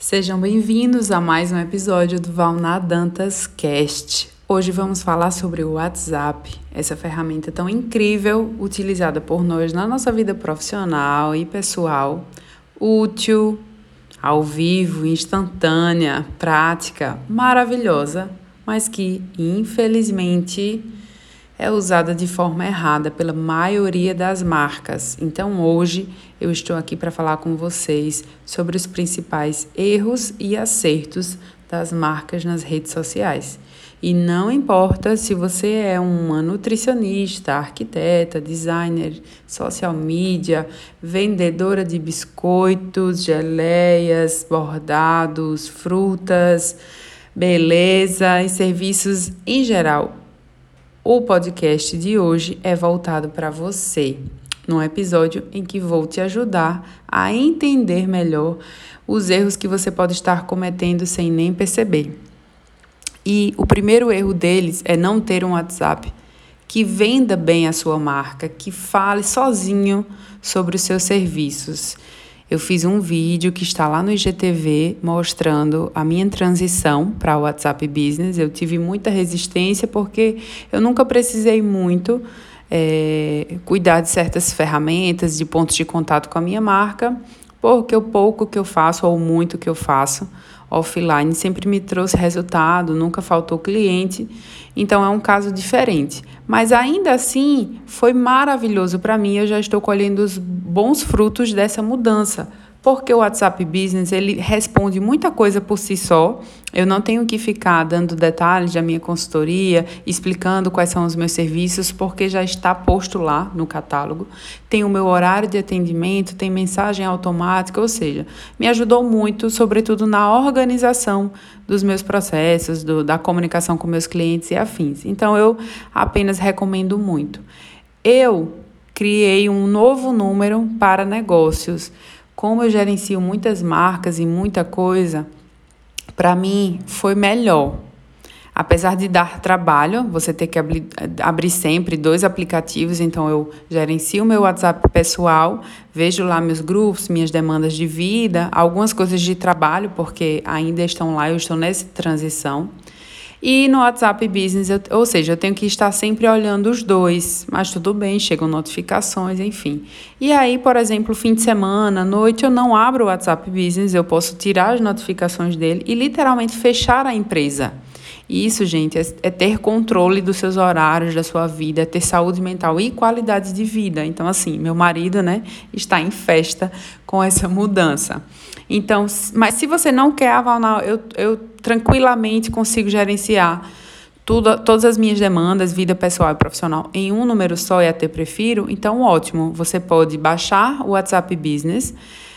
Sejam bem-vindos a mais um episódio do Valna Dantas Cast. Hoje vamos falar sobre o WhatsApp, essa ferramenta tão incrível utilizada por nós na nossa vida profissional e pessoal, útil, ao vivo, instantânea, prática, maravilhosa, mas que infelizmente é usada de forma errada pela maioria das marcas. Então, hoje eu estou aqui para falar com vocês sobre os principais erros e acertos das marcas nas redes sociais. E não importa se você é uma nutricionista, arquiteta, designer, social media, vendedora de biscoitos, geleias, bordados, frutas, beleza e serviços em geral o podcast de hoje é voltado para você, num episódio em que vou te ajudar a entender melhor os erros que você pode estar cometendo sem nem perceber. E o primeiro erro deles é não ter um WhatsApp que venda bem a sua marca, que fale sozinho sobre os seus serviços eu fiz um vídeo que está lá no IGTV mostrando a minha transição para o WhatsApp Business. Eu tive muita resistência porque eu nunca precisei muito é, cuidar de certas ferramentas, de pontos de contato com a minha marca, porque o pouco que eu faço ou muito que eu faço offline sempre me trouxe resultado, nunca faltou cliente. Então é um caso diferente. Mas ainda assim, foi maravilhoso para mim. Eu já estou colhendo os bons frutos dessa mudança porque o WhatsApp Business ele responde muita coisa por si só. Eu não tenho que ficar dando detalhes da minha consultoria, explicando quais são os meus serviços, porque já está posto lá no catálogo. Tem o meu horário de atendimento, tem mensagem automática, ou seja, me ajudou muito, sobretudo na organização dos meus processos, do, da comunicação com meus clientes e afins. Então eu apenas recomendo muito. Eu criei um novo número para negócios como eu gerencio muitas marcas e muita coisa, para mim foi melhor. Apesar de dar trabalho, você ter que abrir, abrir sempre dois aplicativos, então eu gerencio meu WhatsApp pessoal, vejo lá meus grupos, minhas demandas de vida, algumas coisas de trabalho, porque ainda estão lá, eu estou nessa transição. E no WhatsApp Business, eu, ou seja, eu tenho que estar sempre olhando os dois, mas tudo bem, chegam notificações, enfim. E aí, por exemplo, fim de semana, noite, eu não abro o WhatsApp Business, eu posso tirar as notificações dele e literalmente fechar a empresa. Isso, gente, é, é, ter controle dos seus horários, da sua vida, é ter saúde mental e qualidade de vida. Então, assim, meu marido, né, está em festa com essa mudança. Então, mas se você não quer avalar, eu, eu tranquilamente consigo gerenciar tudo, todas as minhas demandas, vida pessoal e profissional, em um número só e até prefiro, então ótimo. Você pode baixar o WhatsApp Business,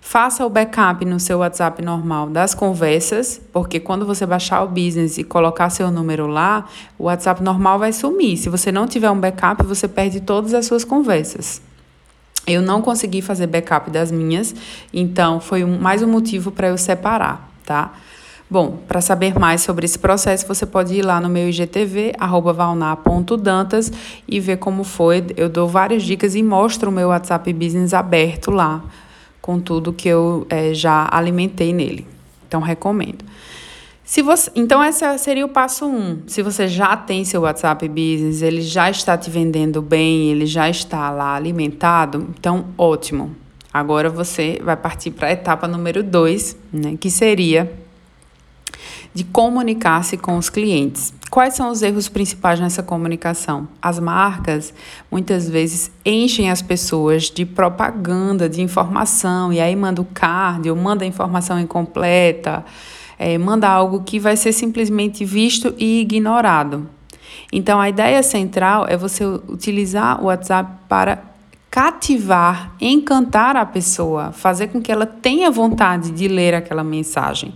faça o backup no seu WhatsApp normal das conversas, porque quando você baixar o business e colocar seu número lá, o WhatsApp normal vai sumir. Se você não tiver um backup, você perde todas as suas conversas. Eu não consegui fazer backup das minhas, então foi um, mais um motivo para eu separar, tá? Bom, para saber mais sobre esse processo, você pode ir lá no meu IGTV, valnar.dantas, e ver como foi. Eu dou várias dicas e mostro o meu WhatsApp Business aberto lá, com tudo que eu é, já alimentei nele. Então, recomendo. Se você, então, esse seria o passo um. Se você já tem seu WhatsApp Business, ele já está te vendendo bem, ele já está lá alimentado, então ótimo. Agora você vai partir para a etapa número dois, né, que seria de comunicar-se com os clientes. Quais são os erros principais nessa comunicação? As marcas muitas vezes enchem as pessoas de propaganda, de informação, e aí manda o card ou manda a informação incompleta é, manda algo que vai ser simplesmente visto e ignorado. Então, a ideia central é você utilizar o WhatsApp para cativar, encantar a pessoa, fazer com que ela tenha vontade de ler aquela mensagem.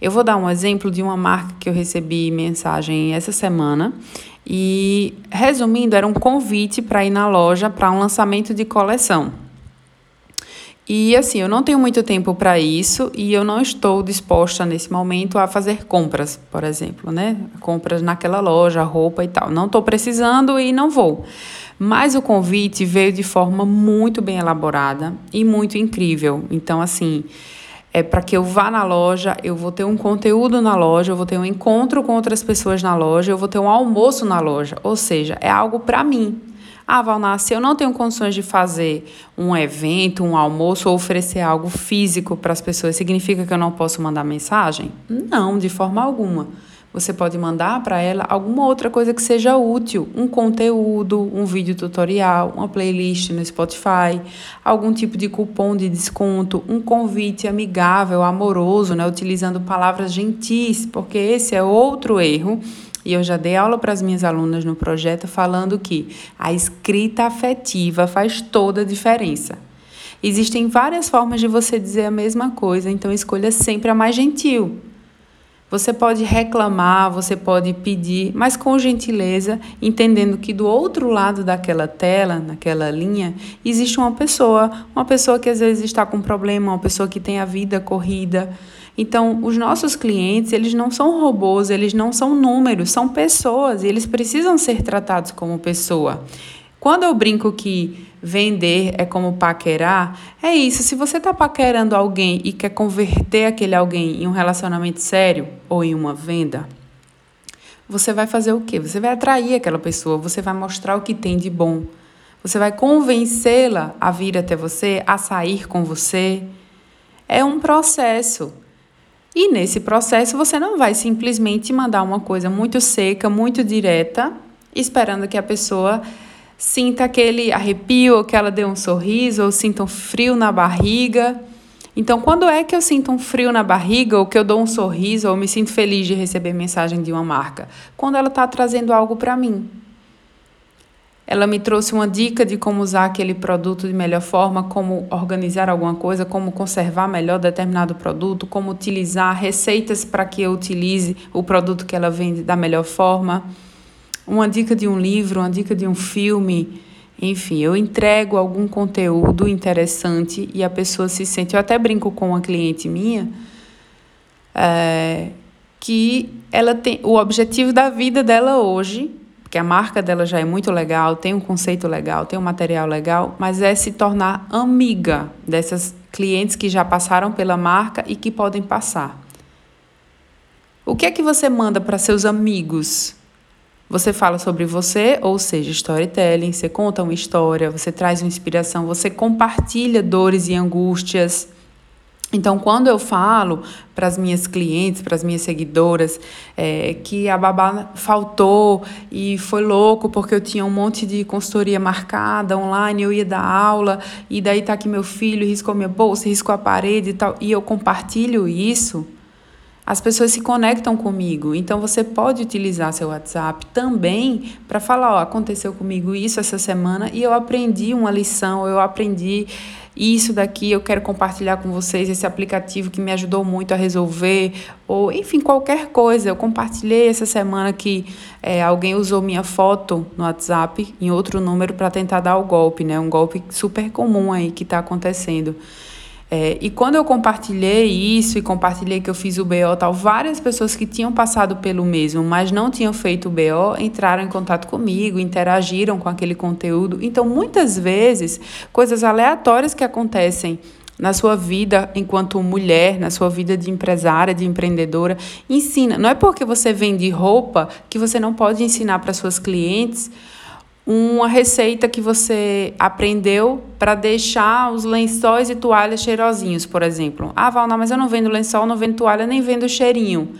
Eu vou dar um exemplo de uma marca que eu recebi mensagem essa semana e, resumindo, era um convite para ir na loja para um lançamento de coleção. E assim, eu não tenho muito tempo para isso e eu não estou disposta nesse momento a fazer compras, por exemplo, né? Compras naquela loja, roupa e tal. Não estou precisando e não vou. Mas o convite veio de forma muito bem elaborada e muito incrível. Então, assim, é para que eu vá na loja, eu vou ter um conteúdo na loja, eu vou ter um encontro com outras pessoas na loja, eu vou ter um almoço na loja. Ou seja, é algo para mim. Ah, Valnar, se eu não tenho condições de fazer um evento, um almoço ou oferecer algo físico para as pessoas, significa que eu não posso mandar mensagem? Não, de forma alguma. Você pode mandar para ela alguma outra coisa que seja útil, um conteúdo, um vídeo tutorial, uma playlist no Spotify, algum tipo de cupom de desconto, um convite amigável, amoroso, né, utilizando palavras gentis, porque esse é outro erro e eu já dei aula para as minhas alunas no projeto falando que a escrita afetiva faz toda a diferença. Existem várias formas de você dizer a mesma coisa, então escolha sempre a mais gentil. Você pode reclamar, você pode pedir, mas com gentileza, entendendo que do outro lado daquela tela, naquela linha, existe uma pessoa, uma pessoa que às vezes está com problema, uma pessoa que tem a vida corrida, então, os nossos clientes, eles não são robôs, eles não são números, são pessoas e eles precisam ser tratados como pessoa. Quando eu brinco que vender é como paquerar, é isso. Se você está paquerando alguém e quer converter aquele alguém em um relacionamento sério ou em uma venda, você vai fazer o quê? Você vai atrair aquela pessoa, você vai mostrar o que tem de bom. Você vai convencê-la a vir até você, a sair com você. É um processo. E nesse processo você não vai simplesmente mandar uma coisa muito seca, muito direta, esperando que a pessoa sinta aquele arrepio, ou que ela dê um sorriso, ou sinta um frio na barriga. Então, quando é que eu sinto um frio na barriga, ou que eu dou um sorriso, ou me sinto feliz de receber mensagem de uma marca? Quando ela está trazendo algo para mim. Ela me trouxe uma dica de como usar aquele produto de melhor forma, como organizar alguma coisa, como conservar melhor determinado produto, como utilizar receitas para que eu utilize o produto que ela vende da melhor forma. Uma dica de um livro, uma dica de um filme. Enfim, eu entrego algum conteúdo interessante e a pessoa se sente. Eu até brinco com uma cliente minha é, que ela tem o objetivo da vida dela hoje porque a marca dela já é muito legal, tem um conceito legal, tem um material legal, mas é se tornar amiga dessas clientes que já passaram pela marca e que podem passar. O que é que você manda para seus amigos? Você fala sobre você, ou seja, storytelling, você conta uma história, você traz uma inspiração, você compartilha dores e angústias. Então, quando eu falo para as minhas clientes, para as minhas seguidoras, é, que a babá faltou e foi louco porque eu tinha um monte de consultoria marcada online, eu ia dar aula, e daí tá aqui meu filho, riscou minha bolsa, riscou a parede e tal, e eu compartilho isso, as pessoas se conectam comigo. Então você pode utilizar seu WhatsApp também para falar, ó, aconteceu comigo isso essa semana e eu aprendi uma lição, eu aprendi isso daqui eu quero compartilhar com vocês, esse aplicativo que me ajudou muito a resolver, ou enfim, qualquer coisa. Eu compartilhei essa semana que é, alguém usou minha foto no WhatsApp em outro número para tentar dar o golpe, né? Um golpe super comum aí que está acontecendo. É, e quando eu compartilhei isso e compartilhei que eu fiz o BO tal, várias pessoas que tinham passado pelo mesmo, mas não tinham feito o BO, entraram em contato comigo, interagiram com aquele conteúdo. Então, muitas vezes, coisas aleatórias que acontecem na sua vida enquanto mulher, na sua vida de empresária, de empreendedora, ensina. Não é porque você vende roupa que você não pode ensinar para suas clientes uma receita que você aprendeu para deixar os lençóis e toalhas cheirosinhos, por exemplo. Ah, Valna, mas eu não vendo lençol, não vendo toalha, nem vendo cheirinho.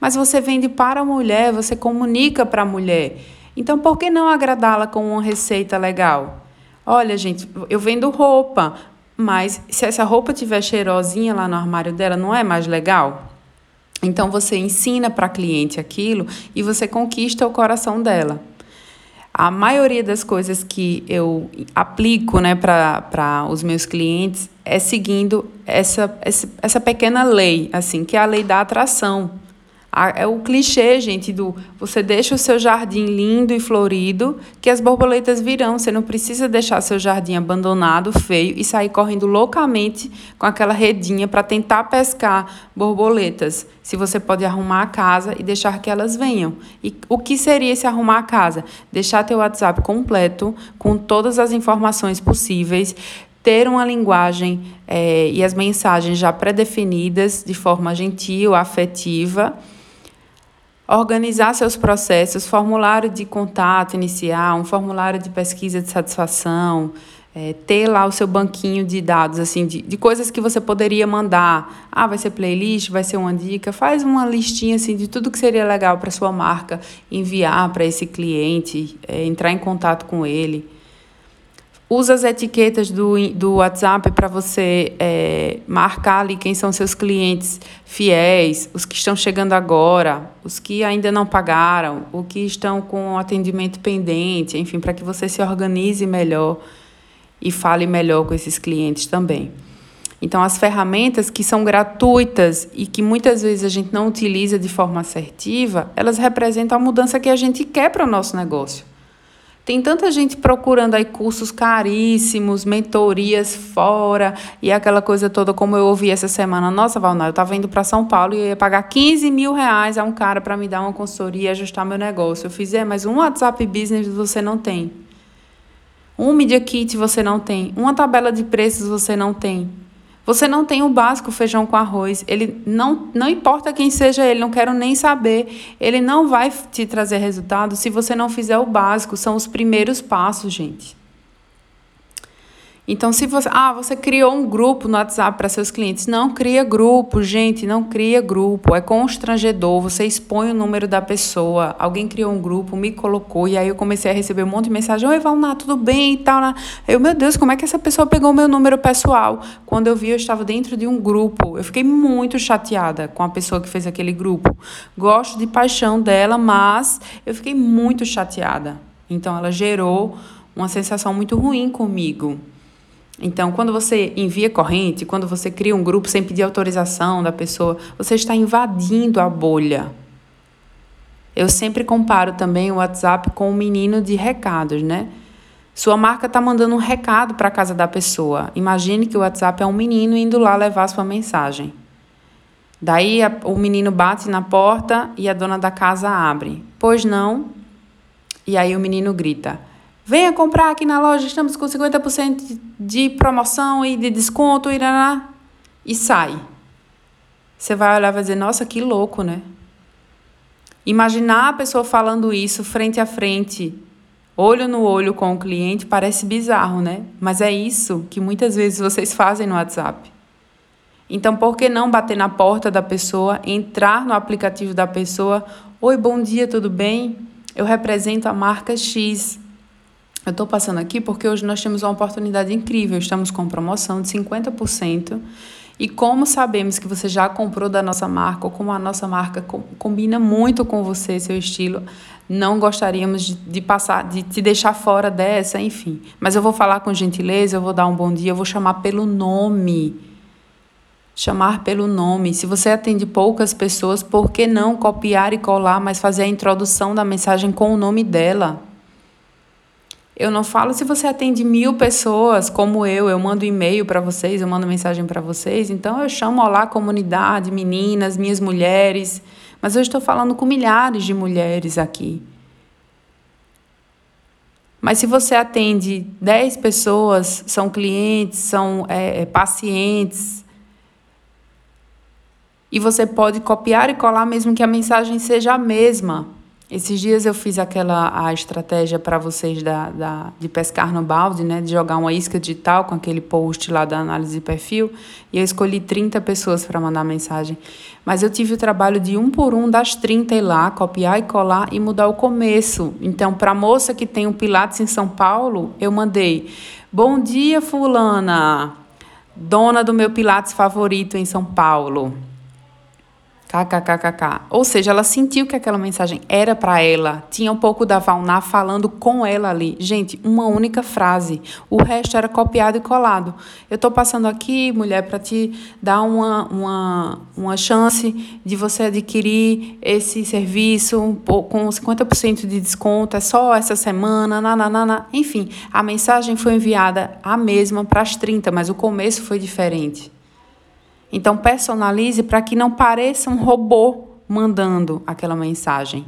Mas você vende para a mulher, você comunica para a mulher. Então, por que não agradá-la com uma receita legal? Olha, gente, eu vendo roupa, mas se essa roupa tiver cheirosinha lá no armário dela, não é mais legal? Então, você ensina para a cliente aquilo e você conquista o coração dela. A maioria das coisas que eu aplico né, para os meus clientes é seguindo essa, essa, pequena lei, assim, que é a lei da atração. É o clichê, gente, do você deixa o seu jardim lindo e florido, que as borboletas virão. Você não precisa deixar seu jardim abandonado, feio, e sair correndo loucamente com aquela redinha para tentar pescar borboletas. Se você pode arrumar a casa e deixar que elas venham. E o que seria esse arrumar a casa? Deixar teu WhatsApp completo, com todas as informações possíveis, ter uma linguagem é, e as mensagens já pré-definidas de forma gentil, afetiva, organizar seus processos, formulário de contato inicial, um formulário de pesquisa de satisfação, é, ter lá o seu banquinho de dados, assim, de, de coisas que você poderia mandar. Ah, vai ser playlist, vai ser uma dica. Faz uma listinha assim de tudo que seria legal para sua marca enviar para esse cliente, é, entrar em contato com ele. Usa as etiquetas do, do WhatsApp para você é, marcar ali quem são seus clientes fiéis, os que estão chegando agora, os que ainda não pagaram, os que estão com atendimento pendente, enfim, para que você se organize melhor e fale melhor com esses clientes também. Então, as ferramentas que são gratuitas e que muitas vezes a gente não utiliza de forma assertiva, elas representam a mudança que a gente quer para o nosso negócio. Tem tanta gente procurando aí cursos caríssimos, mentorias fora e aquela coisa toda, como eu ouvi essa semana. Nossa, Valnar, eu estava indo para São Paulo e ia pagar 15 mil reais a um cara para me dar uma consultoria e ajustar meu negócio. Eu fiz, é, mas um WhatsApp Business você não tem. Um Media Kit você não tem. Uma tabela de preços você não tem. Você não tem o básico feijão com arroz. Ele não, não importa quem seja ele, não quero nem saber. Ele não vai te trazer resultado se você não fizer o básico. São os primeiros passos, gente. Então, se você. Ah, você criou um grupo no WhatsApp para seus clientes. Não cria grupo, gente, não cria grupo. É constrangedor. Você expõe o número da pessoa. Alguém criou um grupo, me colocou, e aí eu comecei a receber um monte de mensagem: Oi, Valná, tudo bem e tal. Né? Eu, meu Deus, como é que essa pessoa pegou o meu número pessoal? Quando eu vi, eu estava dentro de um grupo. Eu fiquei muito chateada com a pessoa que fez aquele grupo. Gosto de paixão dela, mas eu fiquei muito chateada. Então, ela gerou uma sensação muito ruim comigo. Então, quando você envia corrente, quando você cria um grupo sem pedir autorização da pessoa, você está invadindo a bolha. Eu sempre comparo também o WhatsApp com um menino de recados, né? Sua marca está mandando um recado para a casa da pessoa. Imagine que o WhatsApp é um menino indo lá levar sua mensagem. Daí a, o menino bate na porta e a dona da casa abre. Pois não? E aí o menino grita: Venha comprar aqui na loja, estamos com 50% de promoção e de desconto, e sai. Você vai olhar e vai dizer, nossa, que louco, né? Imaginar a pessoa falando isso frente a frente, olho no olho com o cliente, parece bizarro, né? Mas é isso que muitas vezes vocês fazem no WhatsApp. Então, por que não bater na porta da pessoa, entrar no aplicativo da pessoa? Oi, bom dia, tudo bem? Eu represento a marca X. Eu estou passando aqui porque hoje nós temos uma oportunidade incrível. Estamos com promoção de 50%. E como sabemos que você já comprou da nossa marca, ou como a nossa marca combina muito com você, seu estilo, não gostaríamos de, de, passar, de te deixar fora dessa, enfim. Mas eu vou falar com gentileza, eu vou dar um bom dia, eu vou chamar pelo nome. Chamar pelo nome. Se você atende poucas pessoas, por que não copiar e colar, mas fazer a introdução da mensagem com o nome dela? Eu não falo se você atende mil pessoas, como eu, eu mando e-mail para vocês, eu mando mensagem para vocês. Então eu chamo lá comunidade, meninas, minhas mulheres. Mas eu estou falando com milhares de mulheres aqui. Mas se você atende 10 pessoas, são clientes, são é, é, pacientes, e você pode copiar e colar mesmo que a mensagem seja a mesma. Esses dias eu fiz aquela a estratégia para vocês da, da, de pescar no balde, né? De jogar uma isca digital com aquele post lá da análise de perfil. E eu escolhi 30 pessoas para mandar mensagem. Mas eu tive o trabalho de um por um das 30 ir lá, copiar e colar e mudar o começo. Então, para a moça que tem um Pilates em São Paulo, eu mandei: Bom dia, Fulana, dona do meu Pilates favorito em São Paulo. KKKKK. Ou seja, ela sentiu que aquela mensagem era para ela. Tinha um pouco da Valná falando com ela ali. Gente, uma única frase. O resto era copiado e colado. Eu estou passando aqui, mulher, para te dar uma, uma, uma chance de você adquirir esse serviço com 50% de desconto. É só essa semana. Nananana. Enfim, a mensagem foi enviada a mesma para as 30, mas o começo foi diferente. Então, personalize para que não pareça um robô mandando aquela mensagem.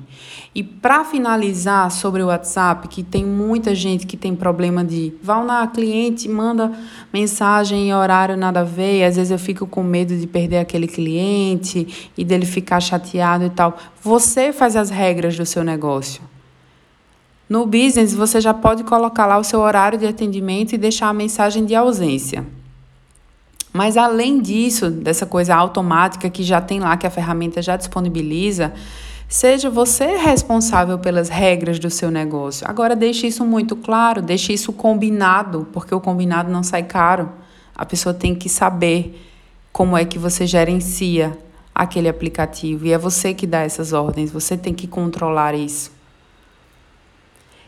E para finalizar sobre o WhatsApp, que tem muita gente que tem problema de vá na cliente, manda mensagem em horário nada a ver, às vezes eu fico com medo de perder aquele cliente e dele ficar chateado e tal. Você faz as regras do seu negócio. No business, você já pode colocar lá o seu horário de atendimento e deixar a mensagem de ausência. Mas além disso, dessa coisa automática que já tem lá, que a ferramenta já disponibiliza, seja você responsável pelas regras do seu negócio. Agora deixe isso muito claro, deixe isso combinado, porque o combinado não sai caro. A pessoa tem que saber como é que você gerencia aquele aplicativo e é você que dá essas ordens, você tem que controlar isso.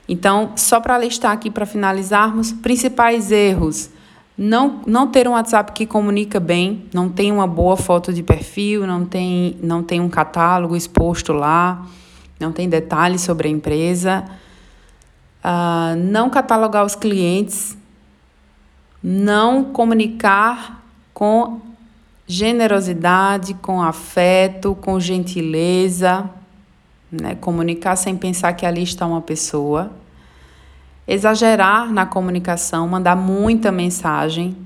Então, só para listar aqui para finalizarmos, principais erros não, não ter um WhatsApp que comunica bem, não tem uma boa foto de perfil, não tem, não tem um catálogo exposto lá, não tem detalhes sobre a empresa, uh, não catalogar os clientes, não comunicar com generosidade, com afeto, com gentileza, né? comunicar sem pensar que ali está uma pessoa exagerar na comunicação, mandar muita mensagem,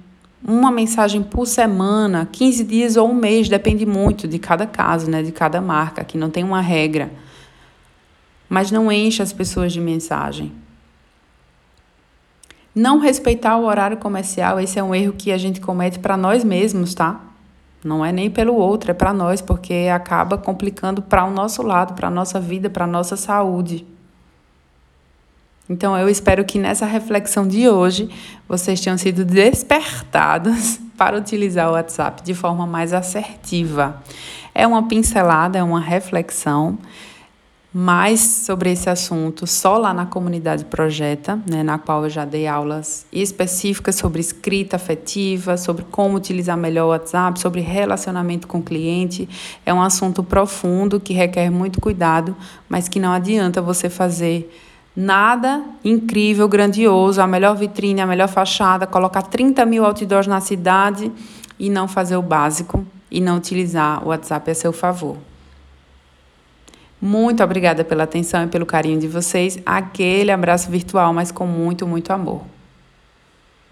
uma mensagem por semana, 15 dias ou um mês, depende muito de cada caso, né, de cada marca, que não tem uma regra. Mas não enche as pessoas de mensagem. Não respeitar o horário comercial, esse é um erro que a gente comete para nós mesmos, tá? Não é nem pelo outro, é para nós, porque acaba complicando para o nosso lado, para a nossa vida, para a nossa saúde. Então, eu espero que nessa reflexão de hoje vocês tenham sido despertados para utilizar o WhatsApp de forma mais assertiva. É uma pincelada, é uma reflexão mais sobre esse assunto só lá na comunidade Projeta, né, na qual eu já dei aulas específicas sobre escrita afetiva, sobre como utilizar melhor o WhatsApp, sobre relacionamento com o cliente. É um assunto profundo que requer muito cuidado, mas que não adianta você fazer Nada incrível, grandioso, a melhor vitrine, a melhor fachada, colocar 30 mil outdoors na cidade e não fazer o básico e não utilizar o WhatsApp a seu favor. Muito obrigada pela atenção e pelo carinho de vocês. Aquele abraço virtual, mas com muito, muito amor.